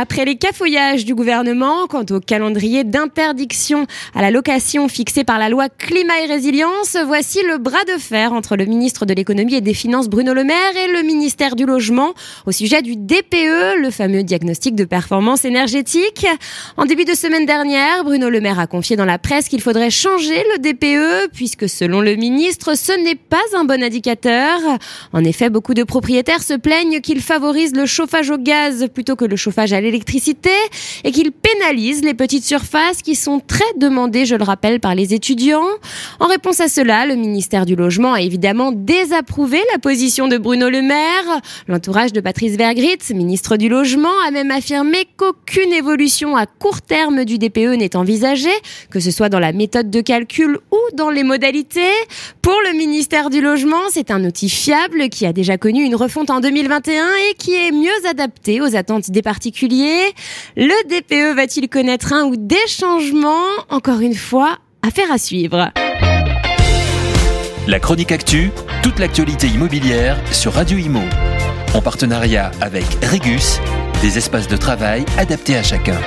Après les cafouillages du gouvernement quant au calendrier d'interdiction à la location fixé par la loi Climat et Résilience, voici le bras de fer entre le ministre de l'économie et des finances Bruno Le Maire et le ministère du logement au sujet du DPE, le fameux diagnostic de performance énergétique. En début de semaine dernière, Bruno Le Maire a confié dans la presse qu'il faudrait changer le DPE puisque selon le ministre, ce n'est pas un bon indicateur. En effet, beaucoup de propriétaires se plaignent qu'il favorise le chauffage au gaz plutôt que le chauffage à l'électricité et qu'il pénalise les petites surfaces qui sont très demandées, je le rappelle, par les étudiants. En réponse à cela, le ministère du Logement a évidemment désapprouvé la position de Bruno Le Maire. L'entourage de Patrice Vergrit, ministre du Logement, a même affirmé qu'aucune évolution à court terme du DPE n'est envisagée, que ce soit dans la méthode de calcul ou dans les modalités. Pour le ministère du Logement, c'est un outil fiable qui a déjà connu une refonte en 2021 et qui est mieux adapté aux attentes des particuliers le DPE va-t-il connaître un ou des changements? Encore une fois, affaire à suivre. La chronique actu, toute l'actualité immobilière sur Radio Imo. En partenariat avec Regus, des espaces de travail adaptés à chacun.